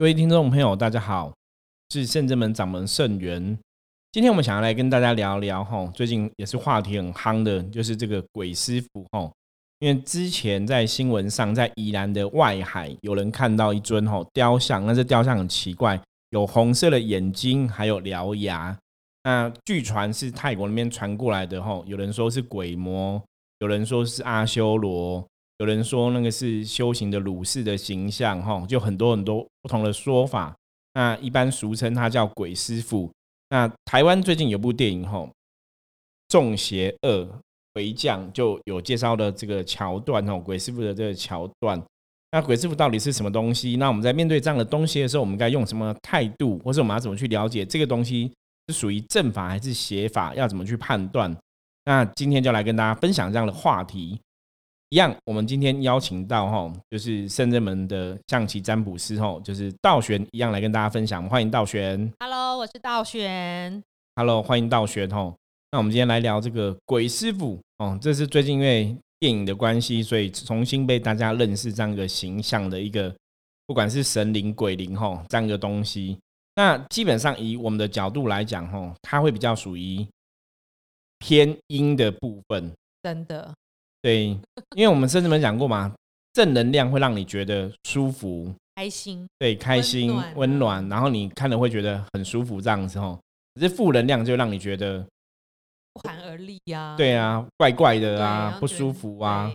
各位听众朋友，大家好，是圣真门掌门圣元。今天我们想要来跟大家聊聊哈，最近也是话题很夯的，就是这个鬼师傅哈。因为之前在新闻上，在宜兰的外海，有人看到一尊哈雕像，那这雕像很奇怪，有红色的眼睛，还有獠牙。那据传是泰国那边传过来的哈，有人说是鬼魔，有人说是阿修罗。有人说那个是修行的鲁士的形象，哈，就很多很多不同的说法。那一般俗称他叫鬼师傅。那台湾最近有部电影，哈，《中邪二回降》就有介绍的这个桥段，哦，鬼师傅的这个桥段。那鬼师傅到底是什么东西？那我们在面对这样的东西的时候，我们该用什么态度，或者我们要怎么去了解这个东西是属于正法还是邪法？要怎么去判断？那今天就来跟大家分享这样的话题。一样，我们今天邀请到哈，就是圣人门的象棋占卜师哈，就是道玄一样来跟大家分享。欢迎道玄，Hello，我是道玄，Hello，欢迎道玄哈。那我们今天来聊这个鬼师傅哦，这是最近因为电影的关系，所以重新被大家认识这样一个形象的一个，不管是神灵鬼灵哈这样一个东西。那基本上以我们的角度来讲哈，它会比较属于偏阴的部分，真的。对，因为我们甚至们讲过嘛，正能量会让你觉得舒服、开心。对，开心、温暖，然后你看了会觉得很舒服，这样子哦。可是负能量就让你觉得不寒而栗呀。对啊，怪怪的啊，不舒服啊。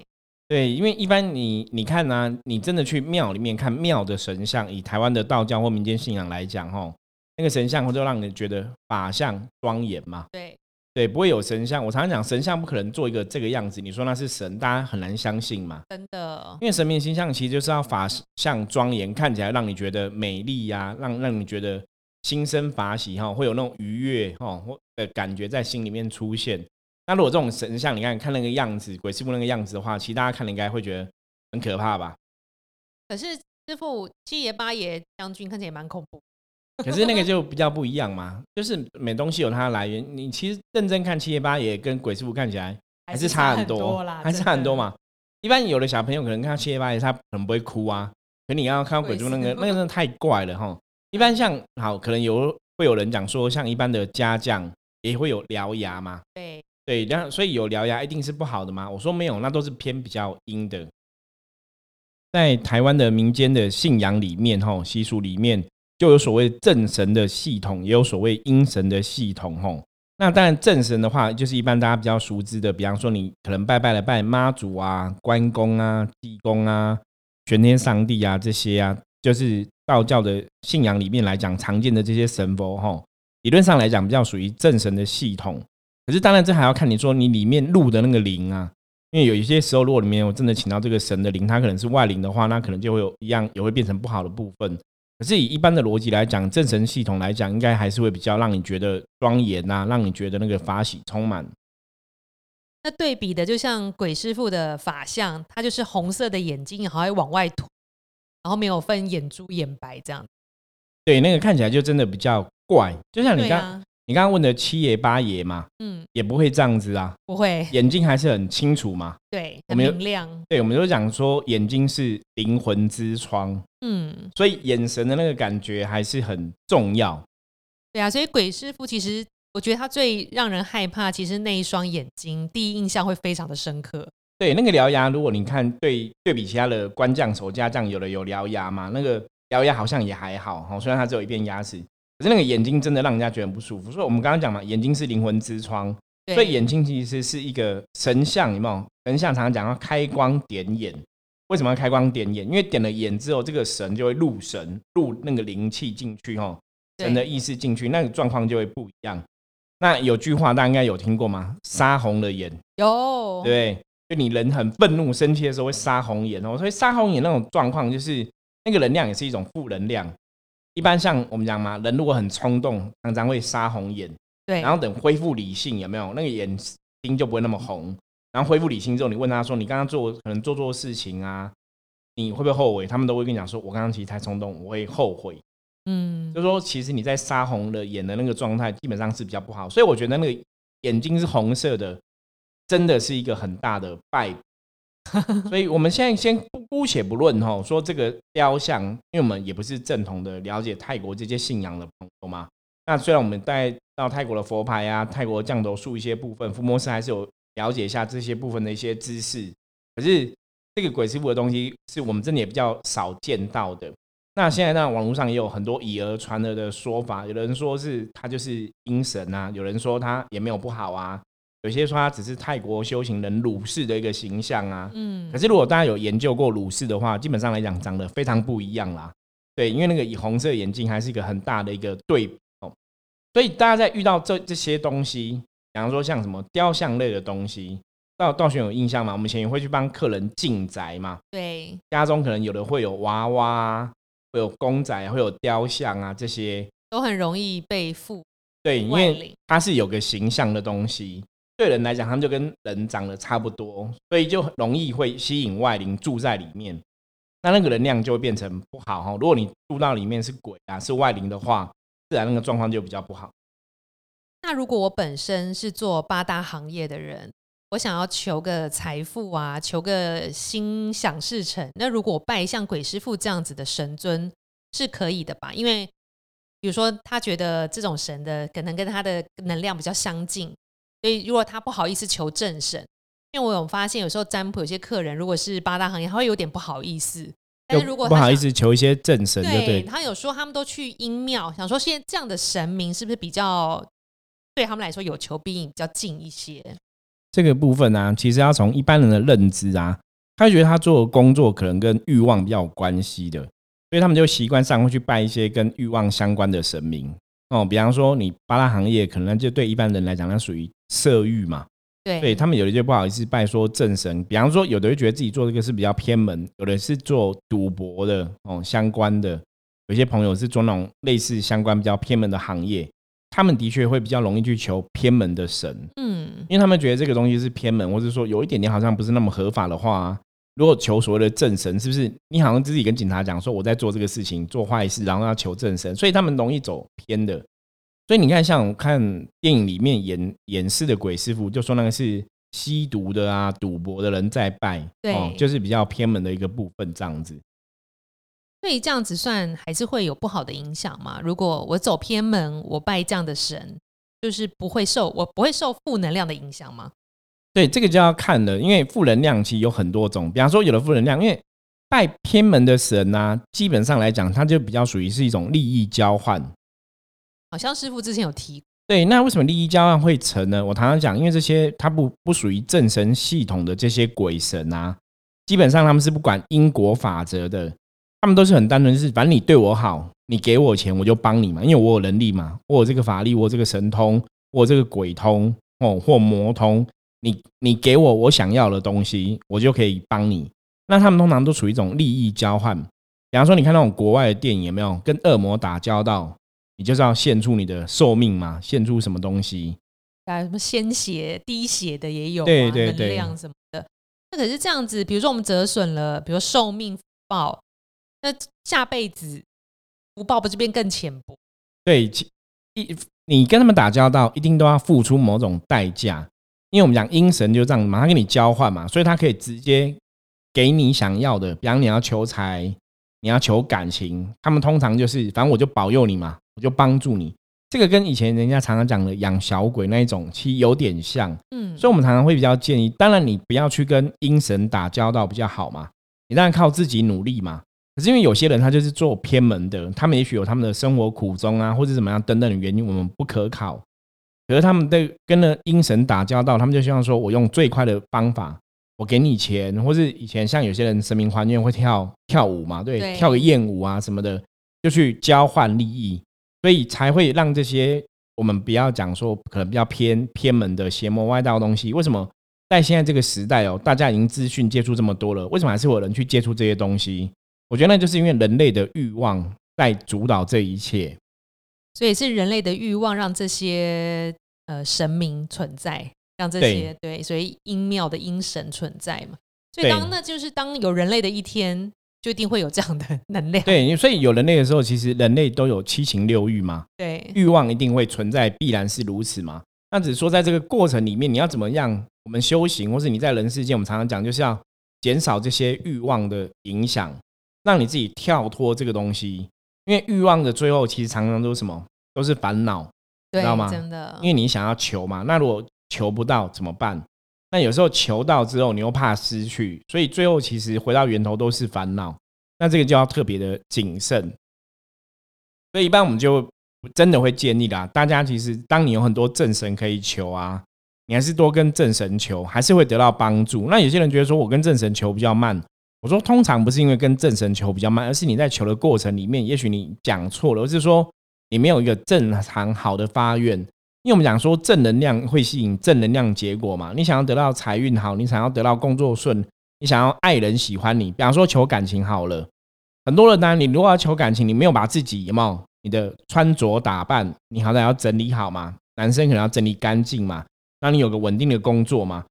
对，因为一般你你看呢，你真的去庙里面看庙的神像，以台湾的道教或民间信仰来讲，吼，那个神像会就让你觉得法相庄严嘛。对。对，不会有神像。我常常讲，神像不可能做一个这个样子。你说那是神，大家很难相信嘛。真的，因为神明形象其实就是要法相庄严，看起来让你觉得美丽呀，让让你觉得心生法喜哈，会有那种愉悦哈或的感觉在心里面出现。那如果这种神像，你看看那个样子，鬼师傅那个样子的话，其实大家看了应该会觉得很可怕吧？可是师傅七爷八爷将军看起来也蛮恐怖。可是那个就比较不一样嘛，就是每东西有它的来源。你其实认真看七爷八也跟鬼师傅看起来还是差很多，还是差很多嘛。一般有的小朋友可能看到七爷八爷，他可能不会哭啊。可你刚刚看到鬼猪那个，那个真的太怪了哈。一般像好，可能有会有人讲说，像一般的家将也会有獠牙嘛。对对，然后所以有獠牙一定是不好的吗？我说没有，那都是偏比较阴的。在台湾的民间的信仰里面，哈习俗里面。就有所谓正神的系统，也有所谓阴神的系统，吼。那当然正神的话，就是一般大家比较熟知的，比方说你可能拜拜了拜妈祖啊、关公啊、地公啊、玄天上帝啊这些啊，就是道教的信仰里面来讲常见的这些神佛，吼。理论上来讲，比较属于正神的系统。可是当然这还要看你说你里面入的那个灵啊，因为有一些时候如果里面我真的请到这个神的灵，它可能是外灵的话，那可能就会有一样也会变成不好的部分。可是以一般的逻辑来讲，正神系统来讲，应该还是会比较让你觉得庄严呐，让你觉得那个法喜充满。那对比的，就像鬼师傅的法相，他就是红色的眼睛，还会往外吐，然后没有分眼珠眼白这样。对，那个看起来就真的比较怪，就像你刚。你刚刚问的七爷八爷嘛，嗯，也不会这样子啊，不会，眼睛还是很清楚嘛，对，很明亮，对，我们都讲说眼睛是灵魂之窗，嗯，所以眼神的那个感觉还是很重要，对啊，所以鬼师傅其实我觉得他最让人害怕，其实那一双眼睛第一印象会非常的深刻，对，那个獠牙，如果你看对对比其他的官将守家将，有的有獠牙嘛，那个獠牙好像也还好哈，虽然他只有一片牙齿。可是那个眼睛真的让人家觉得很不舒服，所以我们刚刚讲嘛，眼睛是灵魂之窗，所以眼睛其实是一个神像，有没有？神像常常讲要开光点眼，为什么要开光点眼？因为点了眼之后，这个神就会入神，入那个灵气进去，哈，神的意识进去，那个状况就会不一样。那有句话大家应该有听过吗？杀红了眼，有，对，就你人很愤怒、生气的时候会杀红眼哦，所以杀红眼那种状况，就是那个能量也是一种负能量。一般像我们讲嘛，人如果很冲动，常常会杀红眼。对，然后等恢复理性，有没有那个眼睛就不会那么红？然后恢复理性之后，你问他说：“你刚刚做可能做错事情啊，你会不会后悔？”他们都会跟你讲说：“我刚刚其实太冲动，我会后悔。”嗯，就说其实你在杀红了眼的那个状态，基本上是比较不好。所以我觉得那个眼睛是红色的，真的是一个很大的败 所以我们现在先姑且不论哈，说这个雕像，因为我们也不是正统的了解泰国这些信仰的朋友嘛。那虽然我们带到泰国的佛牌啊、泰国降头术一些部分，福摩斯还是有了解一下这些部分的一些知识。可是这个鬼师傅的东西，是我们真的也比较少见到的。那现在呢，网络上也有很多以讹传讹的说法，有人说是他就是阴神啊，有人说他也没有不好啊，有些说他只是泰国修行人鲁氏的一个形象啊。嗯。可是如果大家有研究过鲁氏的话，基本上来讲长得非常不一样啦。对，因为那个以红色眼镜还是一个很大的一个对比哦。所以大家在遇到这这些东西，比方说像什么雕像类的东西。道道玄有印象吗？我们以前也会去帮客人进宅嘛。对，家中可能有的会有娃娃，会有公仔，会有雕像啊，这些都很容易被附。对，因为它是有个形象的东西，对人来讲，他们就跟人长得差不多，所以就容易会吸引外灵住在里面。那那个能量就会变成不好哈。如果你住到里面是鬼啊，是外灵的话，自然那个状况就比较不好。那如果我本身是做八大行业的人。我想要求个财富啊，求个心想事成。那如果拜像鬼师傅这样子的神尊是可以的吧？因为比如说他觉得这种神的可能跟他的能量比较相近，所以如果他不好意思求正神，因为我有发现有时候占卜有些客人如果是八大行业，他会有点不好意思。但是如果不好意思求一些正神，对，他有说他们都去阴庙，想说现在这样的神明是不是比较对他们来说有求必应，比较近一些？这个部分呢，其实要从一般人的认知啊，他觉得他做的工作可能跟欲望比较有关系的，所以他们就习惯上会去拜一些跟欲望相关的神明哦。比方说，你八大行业可能就对一般人来讲，那属于色欲嘛。对，对他们有的就不好意思拜说正神。比方说，有的就觉得自己做这个是比较偏门，有的是做赌博的哦相关的，有些朋友是做那种类似相关比较偏门的行业。他们的确会比较容易去求偏门的神，嗯，因为他们觉得这个东西是偏门，或者说有一点点好像不是那么合法的话，如果求所谓的正神，是不是你好像自己跟警察讲说我在做这个事情做坏事，然后要求正神，所以他们容易走偏的。所以你看，像我看电影里面演演示的鬼师傅，就说那个是吸毒的啊、赌博的人在拜，对，就是比较偏门的一个部分这样子。所以这样子算还是会有不好的影响吗？如果我走偏门，我拜这样的神，就是不会受我不会受负能量的影响吗？对，这个就要看了，因为负能量其实有很多种。比方说，有的负能量，因为拜偏门的神呢，基本上来讲，它就比较属于是一种利益交换。好像师傅之前有提，对，那为什么利益交换会成呢？我常常讲，因为这些它不不属于正神系统的这些鬼神啊，基本上他们是不管因果法则的。他们都是很单纯，是反正你对我好，你给我钱，我就帮你嘛，因为我有能力嘛，我有这个法力，我这个神通，我这个鬼通哦，或魔通，你你给我我想要的东西，我就可以帮你。那他们通常都处于一种利益交换。比方说，你看那种国外的电影有没有跟恶魔打交道？你就是要献出你的寿命嘛，献出什么东西？啊，什么鲜血滴血的也有，对对对，能量什么的。那可是这样子，比如说我们折损了，比如寿命福报。那下辈子福报不是变更浅薄？对，一你跟他们打交道，一定都要付出某种代价，因为我们讲阴神就这样，马上跟你交换嘛，所以他可以直接给你想要的，比方你要求财，你要求感情，他们通常就是反正我就保佑你嘛，我就帮助你。这个跟以前人家常常讲的养小鬼那一种，其实有点像。嗯，所以我们常常会比较建议，当然你不要去跟阴神打交道比较好嘛，你当然靠自己努力嘛。可是因为有些人他就是做偏门的，他们也许有他们的生活苦衷啊，或者怎么样等等的原因，我们不可考。可是他们对跟了阴神打交道，他们就希望说我用最快的方法，我给你钱，或是以前像有些人神明还愿会跳跳舞嘛，对，跳个艳舞啊什么的，就去交换利益，所以才会让这些我们不要讲说可能比较偏偏门的邪魔歪道的东西。为什么？在现在这个时代哦，大家已经资讯接触这么多了，为什么还是有人去接触这些东西？我觉得那就是因为人类的欲望在主导这一切，所以是人类的欲望让这些呃神明存在，让这些对，所以阴庙的阴神存在嘛。所以当那就是当有人类的一天，就一定会有这样的 能量。对，所以有人类的时候，其实人类都有七情六欲嘛。对，欲望一定会存在，必然是如此嘛。那只是说在这个过程里面，你要怎么样？我们修行，或是你在人世间，我们常常讲就是要。减少这些欲望的影响，让你自己跳脱这个东西。因为欲望的最后，其实常常都是什么？都是烦恼，知道吗？真的，因为你想要求嘛，那如果求不到怎么办？那有时候求到之后，你又怕失去，所以最后其实回到源头都是烦恼。那这个就要特别的谨慎。所以一般我们就真的会建议啦，大家其实当你有很多正神可以求啊，你还是多跟正神求，还是会得到帮助。那有些人觉得说我跟正神求比较慢。我说，通常不是因为跟正神求比较慢，而是你在求的过程里面，也许你讲错了，而是说你没有一个正常好的发愿。因为我们讲说正能量会吸引正能量结果嘛，你想要得到财运好，你想要得到工作顺，你想要爱人喜欢你，比方说求感情好了，很多人呢，你如果要求感情，你没有把自己有没有你的穿着打扮，你好歹要整理好嘛，男生可能要整理干净嘛，让你有个稳定的工作嘛，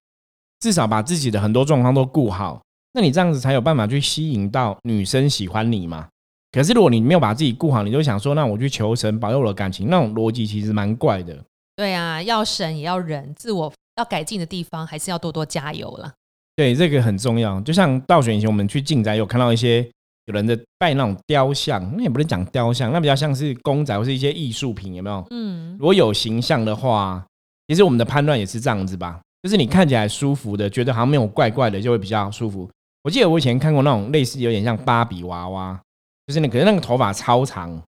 至少把自己的很多状况都顾好。那你这样子才有办法去吸引到女生喜欢你嘛？可是如果你没有把自己顾好，你就想说，那我去求神保佑我的感情，那种逻辑其实蛮怪的。对啊，要神也要人，自我要改进的地方还是要多多加油了。对，这个很重要。就像倒选以前我们去进宅有看到一些有人在拜那种雕像，那也不能讲雕像，那比较像是公仔或是一些艺术品，有没有？嗯，如果有形象的话，其实我们的判断也是这样子吧，就是你看起来舒服的，觉得好像没有怪怪的，就会比较舒服。我记得我以前看过那种类似有点像芭比娃娃，就是那可是那个头发超长，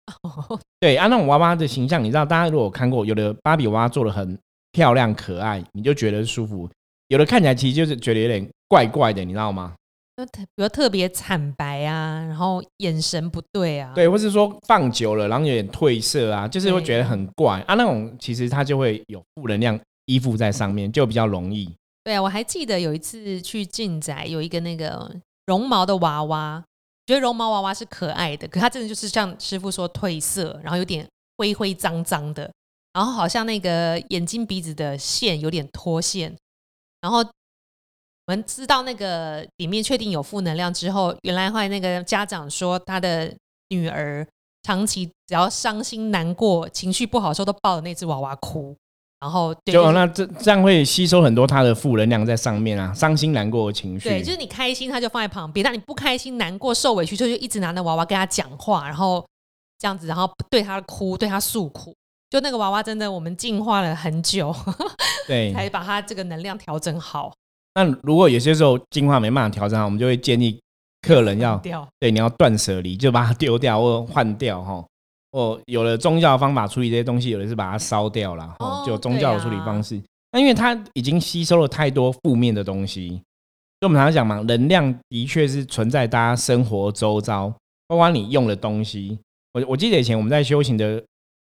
对啊，那种娃娃的形象，你知道，大家如果看过，有的芭比娃娃做的很漂亮可爱，你就觉得舒服；有的看起来其实就是觉得有点怪怪的，你知道吗？就特比如特别惨白啊，然后眼神不对啊，对，或是说放久了，然后有点褪色啊，就是会觉得很怪啊。那种其实它就会有负能量依附在上面，就比较容易。对啊，我还记得有一次去进宅，有一个那个绒毛的娃娃，觉得绒毛娃娃是可爱的，可它真的就是像师傅说褪色，然后有点灰灰脏脏的，然后好像那个眼睛鼻子的线有点脱线，然后我们知道那个里面确定有负能量之后，原来后来那个家长说他的女儿长期只要伤心难过、情绪不好的时候，都抱着那只娃娃哭。然后就那这这样会吸收很多他的负能量在上面啊，伤心难过的情绪。对，就是你开心他就放在旁边，但你不开心、难过、受委屈，就就一直拿那娃娃跟他讲话，然后这样子，然后对他哭，对他诉苦。就那个娃娃真的，我们进化了很久，对，才把他这个能量调整好。那如果有些时候进化没办法调整好，我们就会建议客人要对你要断舍离，就把它丢掉或换掉哈。哦，有了宗教方法处理这些东西，有的是把它烧掉了，哦，就宗教的处理方式。那因为它已经吸收了太多负面的东西，就我们常常讲嘛，能量的确是存在大家生活周遭，包括你用的东西。我我记得以前我们在修行的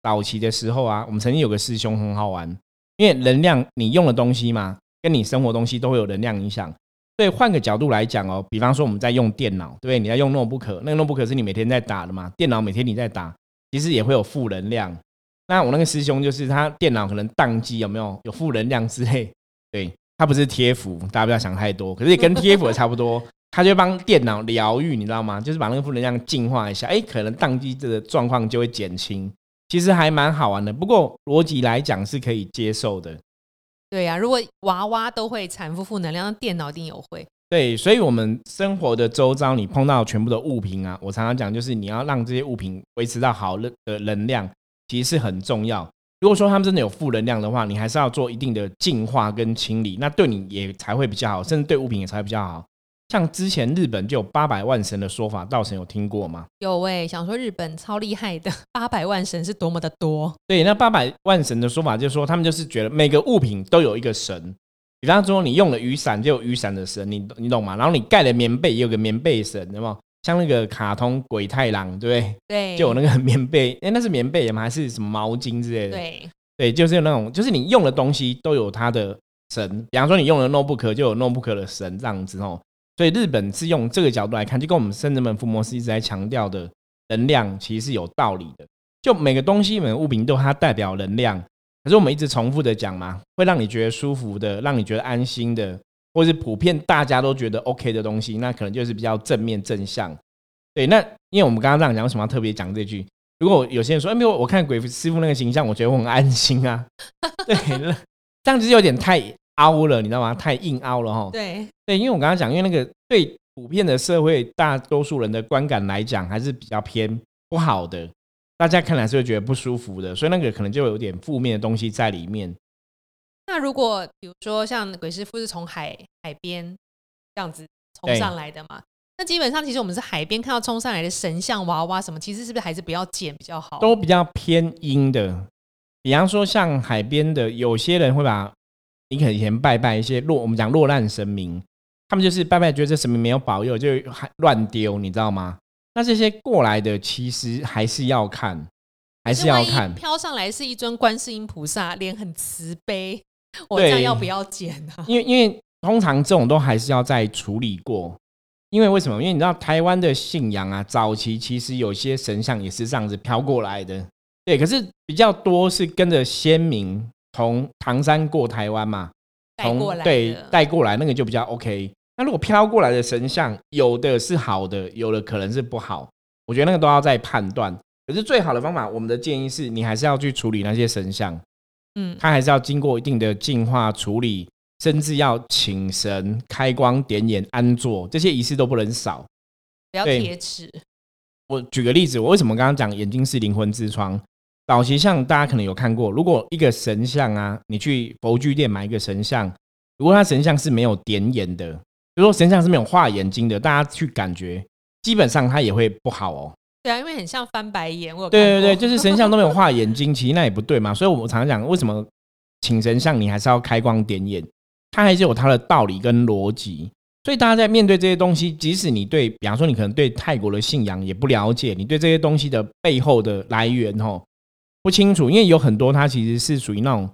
早期的时候啊，我们曾经有个师兄很好玩，因为能量你用的东西嘛，跟你生活东西都会有能量影响。所以换个角度来讲哦，比方说我们在用电脑，对不对？你在用 notebook，那个 notebook 是你每天在打的嘛？电脑每天你在打。其实也会有负能量。那我那个师兄就是他电脑可能宕机，有没有有负能量之类？对他不是贴符，大家不要想太多。可是也跟贴符差不多，他就帮电脑疗愈，你知道吗？就是把那个负能量净化一下，哎，可能宕机的状况就会减轻。其实还蛮好玩的。不过逻辑来讲是可以接受的。对呀，如果娃娃都会产负负能量，电脑一定有会。对，所以，我们生活的周遭，你碰到全部的物品啊，我常常讲，就是你要让这些物品维持到好的能量，其实是很重要。如果说他们真的有负能量的话，你还是要做一定的净化跟清理，那对你也才会比较好，甚至对物品也才会比较好。像之前日本就有八百万神的说法，道神有听过吗？有诶，想说日本超厉害的，八百万神是多么的多。对，那八百万神的说法就是说，他们就是觉得每个物品都有一个神。比方说，你用了雨伞就有雨伞的神，你你懂吗？然后你盖了棉被也有个棉被神，对吗？像那个卡通鬼太郎，对不对？对，就有那个 棉被，哎，那是棉被吗？还是什么毛巾之类的？对，对，就是有那种，就是你用的东西都有它的神。比方说，你用了 notebook 就有 notebook 的神这样子哦。所以日本是用这个角度来看，就跟我们圣人们伏摩斯一直在强调的能量，其实是有道理的。就每个东西、每个物品都它代表能量。可是我们一直重复的讲嘛，会让你觉得舒服的，让你觉得安心的，或是普遍大家都觉得 OK 的东西，那可能就是比较正面正向。对，那因为我们刚刚这样讲，为什么要特别讲这句？如果有些人说，哎，没有，我看鬼师傅那个形象，我觉得我很安心啊。对，这样子有点太凹了，你知道吗？太硬凹了哈。对，对，因为我刚刚讲，因为那个对普遍的社会大多数人的观感来讲，还是比较偏不好的，大家看来是会觉得不舒服的，所以那个可能就有点负面的东西在里面。那如果比如说像鬼师傅是从海海边这样子冲上来的嘛？那基本上其实我们是海边看到冲上来的神像娃娃什么，其实是不是还是不要捡比较好？都比较偏阴的，比方说像海边的，有些人会把你可能以前拜拜一些落，我们讲落难神明，他们就是拜拜觉得这神明没有保佑，就乱丢，你知道吗？那这些过来的其实还是要看，还是要看。飘上来是一尊观世音菩萨，脸很慈悲。我这样要不要剪呢？因为因为通常这种都还是要再处理过，因为为什么？因为你知道台湾的信仰啊，早期其实有些神像也是这样子飘过来的，对。可是比较多是跟着先民从唐山过台湾嘛，带过来对带过来那个就比较 OK。那如果飘过来的神像，有的是好的，有的可能是不好，我觉得那个都要再判断。可是最好的方法，我们的建议是你还是要去处理那些神像。嗯，它还是要经过一定的净化处理，甚至要请神开光点眼安坐，这些仪式都不能少。不要贴纸。我举个例子，我为什么刚刚讲眼睛是灵魂之窗？早期像大家可能有看过，如果一个神像啊，你去佛具店买一个神像，如果它神像是没有点眼的，就说神像是没有画眼睛的，大家去感觉，基本上它也会不好哦。对啊，因为很像翻白眼。我对对对，就是 神像都没有画眼睛，其实那也不对嘛。所以我常常讲，为什么请神像你还是要开光点眼，它还是有它的道理跟逻辑。所以大家在面对这些东西，即使你对，比方说你可能对泰国的信仰也不了解，你对这些东西的背后的来源哦不清楚，因为有很多它其实是属于那种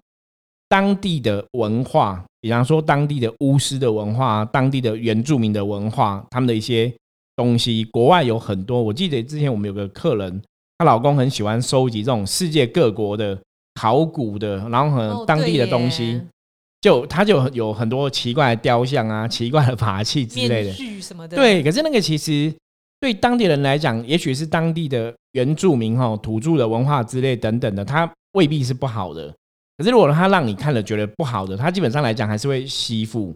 当地的文化，比方说当地的巫师的文化，当地的原住民的文化，他们的一些。东西国外有很多，我记得之前我们有个客人，她老公很喜欢收集这种世界各国的考古的，然后很当地的东西，就他就有很多奇怪的雕像啊、奇怪的法器之类的，什么的。对，可是那个其实对当地人来讲，也许是当地的原住民哈、土著的文化之类等等的，他未必是不好的。可是如果他让你看了觉得不好的，他基本上来讲还是会吸附。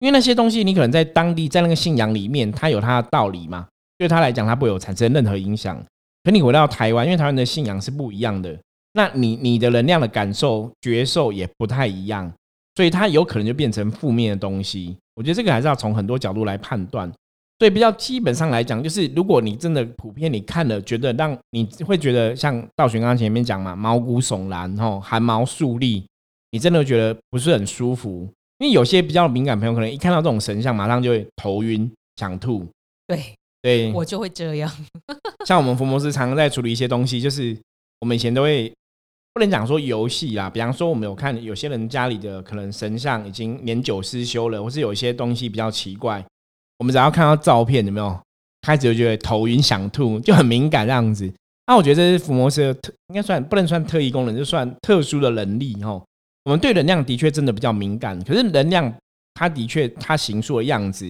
因为那些东西，你可能在当地，在那个信仰里面，它有它的道理嘛。对他来讲，它不会有产生任何影响。可你回到台湾，因为台湾的信仰是不一样的，那你你的能量的感受、觉受也不太一样，所以它有可能就变成负面的东西。我觉得这个还是要从很多角度来判断。所以比较基本上来讲，就是如果你真的普遍你看了，觉得让你会觉得像道玄刚刚前面讲嘛，毛骨悚然，吼汗毛竖立，你真的觉得不是很舒服。因为有些比较敏感朋友，可能一看到这种神像，马上就会头晕、想吐。对，对我就会这样。像我们福摩斯常常在处理一些东西，就是我们以前都会不能讲说游戏啦，比方说我们有看有些人家里的可能神像已经年久失修了，或是有一些东西比较奇怪，我们只要看到照片，有没有开始就觉得头晕、想吐，就很敏感这样子。那我觉得这是伏魔师的特，应该算不能算特异功能，就算特殊的能力哦。我们对能量的确真的比较敏感，可是能量它的确它形塑的样子，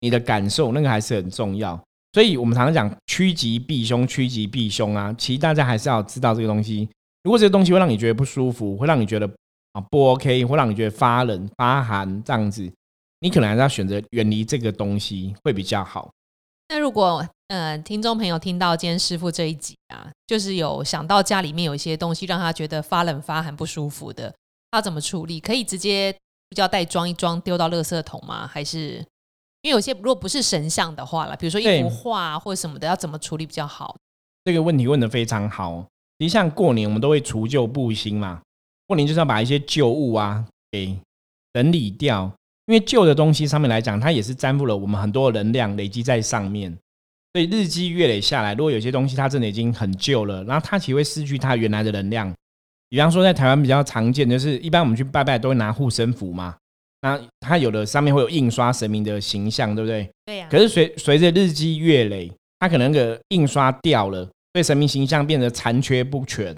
你的感受那个还是很重要。所以我们常常讲趋吉避凶，趋吉避凶啊。其实大家还是要知道这个东西。如果这个东西会让你觉得不舒服，会让你觉得啊不 OK，会让你觉得发冷发寒这样子，你可能还是要选择远离这个东西会比较好。那如果呃听众朋友听到今天师傅这一集啊，就是有想到家里面有一些东西让他觉得发冷发寒不舒服的。他怎么处理？可以直接塑胶袋装一装丢到垃圾桶吗？还是因为有些如果不是神像的话了，比如说一幅画或者什么的，要怎么处理比较好？这个问题问的非常好。其实像过年我们都会除旧布新嘛，过年就是要把一些旧物啊给整理掉，因为旧的东西上面来讲，它也是沾附了我们很多能量累积在上面，所以日积月累下来，如果有些东西它真的已经很旧了，然后它其实会失去它原来的能量。比方说，在台湾比较常见，就是一般我们去拜拜都会拿护身符嘛。那它有的上面会有印刷神明的形象，对不对？对呀。可是随随着日积月累，它可能个印刷掉了，对神明形象变得残缺不全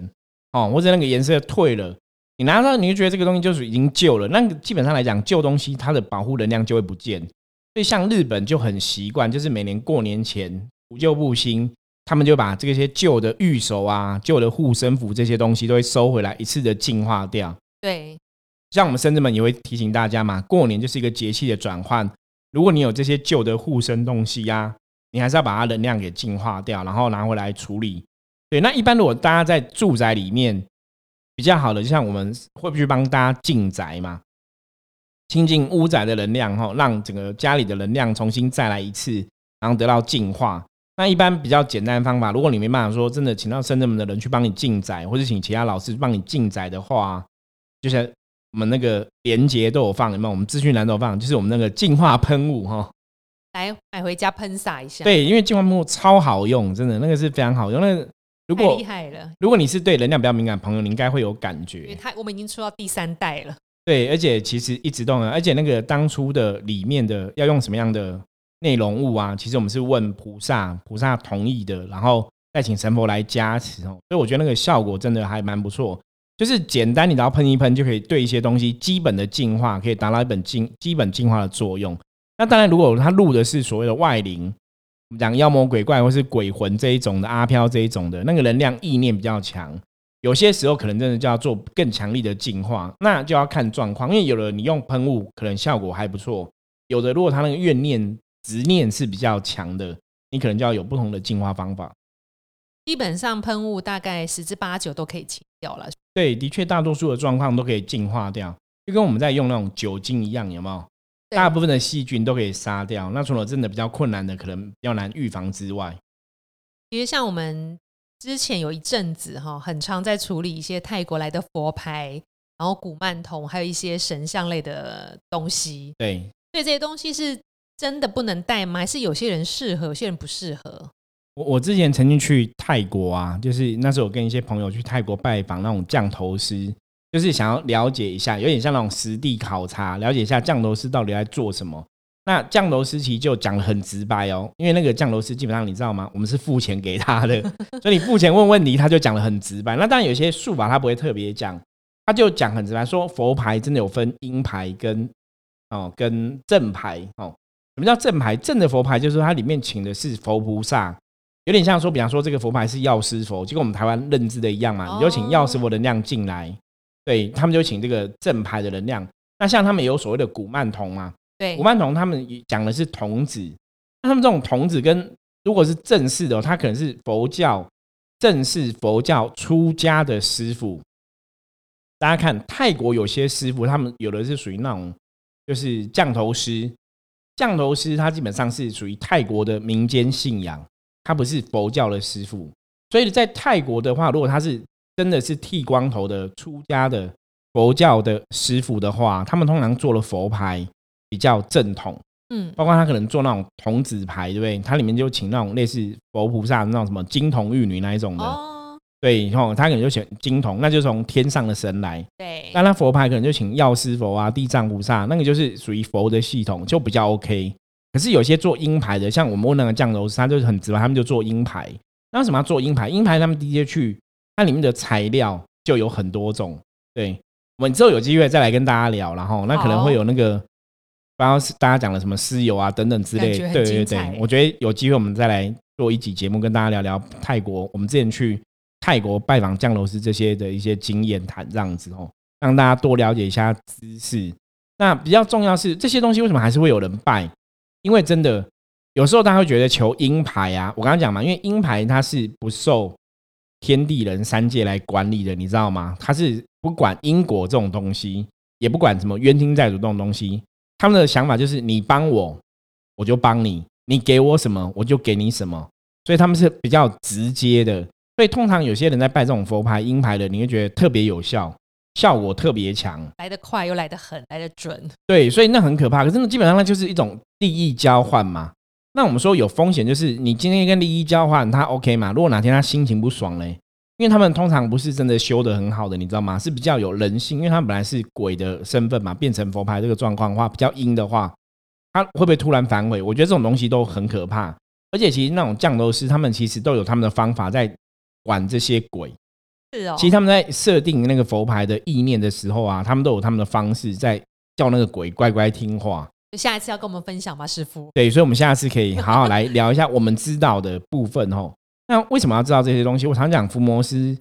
哦，或者那个颜色退了，你拿到你就觉得这个东西就是已经旧了。那基本上来讲，旧东西它的保护能量就会不见。所以像日本就很习惯，就是每年过年前不旧不新。他们就把这些旧的玉手啊、旧的护身符这些东西都会收回来，一次的净化掉。对，像我们深圳们也会提醒大家嘛，过年就是一个节气的转换。如果你有这些旧的护身东西呀，你还是要把它能量给净化掉，然后拿回来处理。对，那一般如果大家在住宅里面比较好的，就像我们会不会去帮大家进宅嘛？清净屋宅的能量哈，让整个家里的能量重新再来一次，然后得到净化。那一般比较简单的方法，如果你没办法说真的请到深圳门的人去帮你进宅，或者请其他老师帮你进宅的话，就是我们那个连接都有放，有没有？我们资讯栏都有放，就是我们那个净化喷雾哈，来买回家喷洒一下。对，因为净化喷雾超好用，真的那个是非常好用。那个如果厉害了，如果你是对能量比较敏感朋友，你应该会有感觉。因为它我们已经出到第三代了。对，而且其实一直都，而且那个当初的里面的要用什么样的内容物啊？其实我们是问菩萨，菩萨同意的，然后再请神佛来加持哦。所以我觉得那个效果真的还蛮不错，就是简单，你只要喷一喷就可以对一些东西基本的净化，可以达到一本净基本净化的作用。那当然，如果他录的是所谓的外灵，讲妖魔鬼怪或是鬼魂这一种的阿飘这一种的，那个能量意念比较强。有些时候可能真的就要做更强力的净化，那就要看状况。因为有的你用喷雾可能效果还不错，有的如果他那个怨念执念是比较强的，你可能就要有不同的净化方法。基本上喷雾大概十之八九都可以清掉了。对，的确大多数的状况都可以净化掉，就跟我们在用那种酒精一样，有没有？大部分的细菌都可以杀掉。那除了真的比较困难的，可能比较难预防之外，其实像我们。之前有一阵子哈，很常在处理一些泰国来的佛牌，然后古曼童，还有一些神像类的东西。对，所以这些东西是真的不能带吗？还是有些人适合，有些人不适合？我我之前曾经去泰国啊，就是那时候我跟一些朋友去泰国拜访那种降头师，就是想要了解一下，有点像那种实地考察，了解一下降头师到底在做什么。那降头师其实就讲的很直白哦，因为那个降头师基本上你知道吗？我们是付钱给他的，所以你付钱问问题，他就讲的很直白。那当然有些术法他不会特别讲，他就讲很直白，说佛牌真的有分阴牌跟哦跟正牌哦。什么叫正牌？正的佛牌就是说它里面请的是佛菩萨，有点像说，比方说这个佛牌是药师佛，就跟我们台湾认知的一样嘛，你就请药师佛能量进来，对他们就请这个正牌的能量。那像他们有所谓的古曼童嘛。对古曼童他们讲的是童子，那他们这种童子跟如果是正式的，他可能是佛教正式佛教出家的师傅。大家看泰国有些师傅，他们有的是属于那种就是降头师，降头师他基本上是属于泰国的民间信仰，他不是佛教的师傅。所以在泰国的话，如果他是真的是剃光头的出家的佛教的师傅的话，他们通常做了佛牌。比较正统，嗯，包括他可能做那种童子牌，对不对？他里面就请那种类似佛菩萨那种什么金童玉女那一种的，对，然后他可能就请金童，那就从天上的神来，对。那他佛牌可能就请药师佛啊、地藏菩萨，那个就是属于佛的系统，就比较 OK。可是有些做阴牌的，像我们问那个降头师，他就是很直白，他们就做阴牌。那为什么要做阴牌？阴牌他们直接去，它里面的材料就有很多种。对，我们之后有机会再来跟大家聊，然后那可能会有那个。刚刚大家讲了什么私油啊等等之类，对对对，我觉得有机会我们再来做一集节目，跟大家聊聊泰国。我们之前去泰国拜访降楼师这些的一些经验谈，这样子哦，让大家多了解一下知识。那比较重要是这些东西为什么还是会有人拜？因为真的有时候大家会觉得求阴牌啊，我刚刚讲嘛，因为阴牌它是不受天地人三界来管理的，你知道吗？他是不管因果这种东西，也不管什么冤亲债主这种东西。他们的想法就是，你帮我，我就帮你；你给我什么，我就给你什么。所以他们是比较直接的。所以通常有些人在拜这种佛牌、阴牌的，你会觉得特别有效，效果特别强，来得快又来得狠，来得准。对，所以那很可怕。可是那基本上那就是一种利益交换嘛。那我们说有风险，就是你今天跟利益交换，他 OK 嘛？如果哪天他心情不爽嘞？因为他们通常不是真的修的很好的，你知道吗？是比较有人性，因为他们本来是鬼的身份嘛，变成佛牌这个状况的话，比较阴的话，他会不会突然反悔？我觉得这种东西都很可怕。而且其实那种降头师，他们其实都有他们的方法在管这些鬼。是哦。其实他们在设定那个佛牌的意念的时候啊，他们都有他们的方式在叫那个鬼乖乖听话。下一次要跟我们分享吗，师傅？对，所以我们下次可以好好来聊一下我们知道的部分哦。那为什么要知道这些东西？我常讲，伏魔师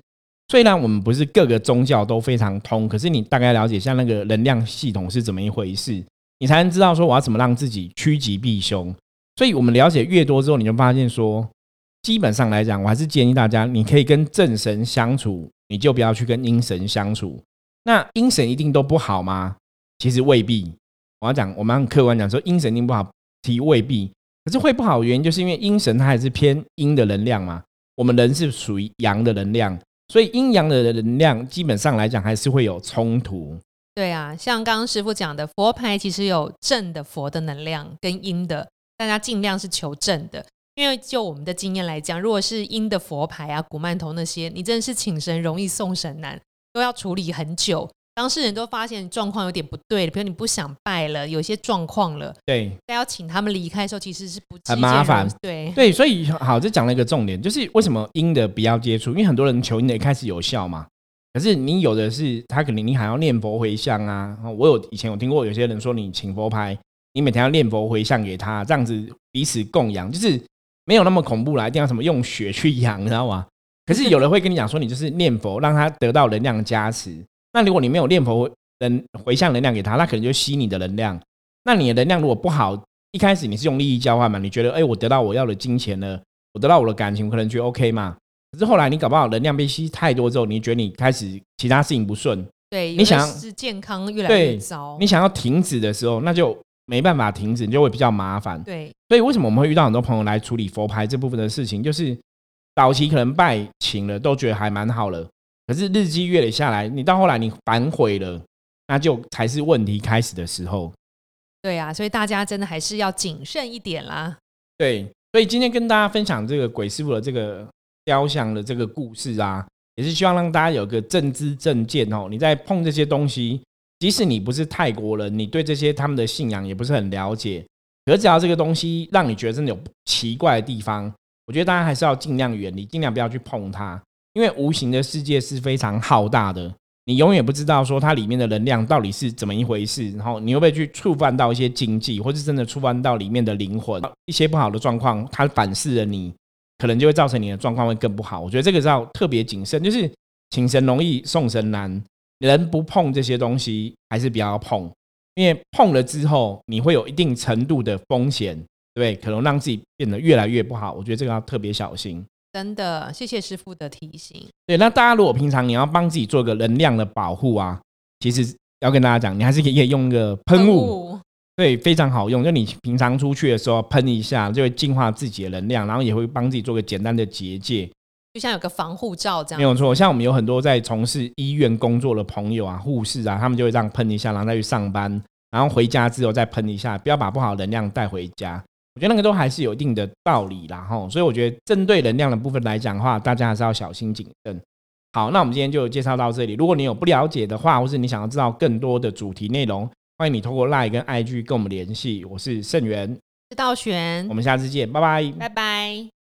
虽然我们不是各个宗教都非常通，可是你大概了解一下那个能量系统是怎么一回事，你才能知道说我要怎么让自己趋吉避凶。所以我们了解越多之后，你就发现说，基本上来讲，我还是建议大家，你可以跟正神相处，你就不要去跟阴神相处。那阴神一定都不好吗？其实未必。我要讲，我们很客观讲说，阴神一定不好，其未必。可是会不好的原因，就是因为阴神它还是偏阴的能量嘛，我们人是属于阳的能量，所以阴阳的能量基本上来讲还是会有冲突。对啊，像刚刚师傅讲的，佛牌其实有正的佛的能量跟阴的，大家尽量是求正的，因为就我们的经验来讲，如果是阴的佛牌啊、古曼童那些，你真的是请神容易送神难，都要处理很久。当事人都发现状况有点不对了，比如你不想拜了，有些状况了，对，但要请他们离开的时候，其实是不很麻烦。对对，所以好，这讲了一个重点，就是为什么阴的不要接触，因为很多人求阴的一开始有效嘛，可是你有的是他可能你还要念佛回向啊。我有以前有听过有些人说，你请佛牌，你每天要念佛回向给他，这样子彼此供养，就是没有那么恐怖啦，一定要什么用血去养，你知道吗？可是有人会跟你讲说，你就是念佛，让他得到能量加持。那如果你没有念佛能回向能量给他，那可能就吸你的能量。那你的能量如果不好，一开始你是用利益交换嘛？你觉得哎，我得到我要的金钱了，我得到我的感情，我可能觉得 OK 嘛？可是后来你搞不好能量被吸太多之后，你觉得你开始其他事情不顺，对，你想是健康越来越糟，你想要停止的时候，那就没办法停止，你就会比较麻烦。对，所以为什么我们会遇到很多朋友来处理佛牌这部分的事情，就是早期可能拜请了都觉得还蛮好了。可是日积月累下来，你到后来你反悔了，那就才是问题开始的时候。对啊，所以大家真的还是要谨慎一点啦。对，所以今天跟大家分享这个鬼师傅的这个雕像的这个故事啊，也是希望让大家有个正知正见哦。你在碰这些东西，即使你不是泰国人，你对这些他们的信仰也不是很了解，可只要这个东西让你觉得真的有奇怪的地方，我觉得大家还是要尽量远离，尽量不要去碰它。因为无形的世界是非常浩大的，你永远不知道说它里面的能量到底是怎么一回事，然后你会不会去触犯到一些禁忌，或是真的触犯到里面的灵魂，一些不好的状况，它反噬了你，可能就会造成你的状况会更不好。我觉得这个是要特别谨慎，就是请神容易送神难，人不碰这些东西还是比较碰，因为碰了之后你会有一定程度的风险，对，可能让自己变得越来越不好。我觉得这个要特别小心。真的，谢谢师傅的提醒。对，那大家如果平常你要帮自己做个能量的保护啊，其实要跟大家讲，你还是可以用一个喷雾，对，非常好用。就你平常出去的时候喷一下，就会净化自己的能量，然后也会帮自己做个简单的结界，就像有个防护罩这样。没有错，像我们有很多在从事医院工作的朋友啊，护士啊，他们就会这样喷一下，然后再去上班，然后回家之后再喷一下，不要把不好的能量带回家。我觉得那个都还是有一定的道理啦，吼，所以我觉得针对能量的部分来讲的话，大家还是要小心谨慎。好，那我们今天就介绍到这里。如果你有不了解的话，或是你想要知道更多的主题内容，欢迎你通过 LINE 跟 IG 跟我们联系。我是盛元，是道玄，我们下次见，拜拜，拜拜。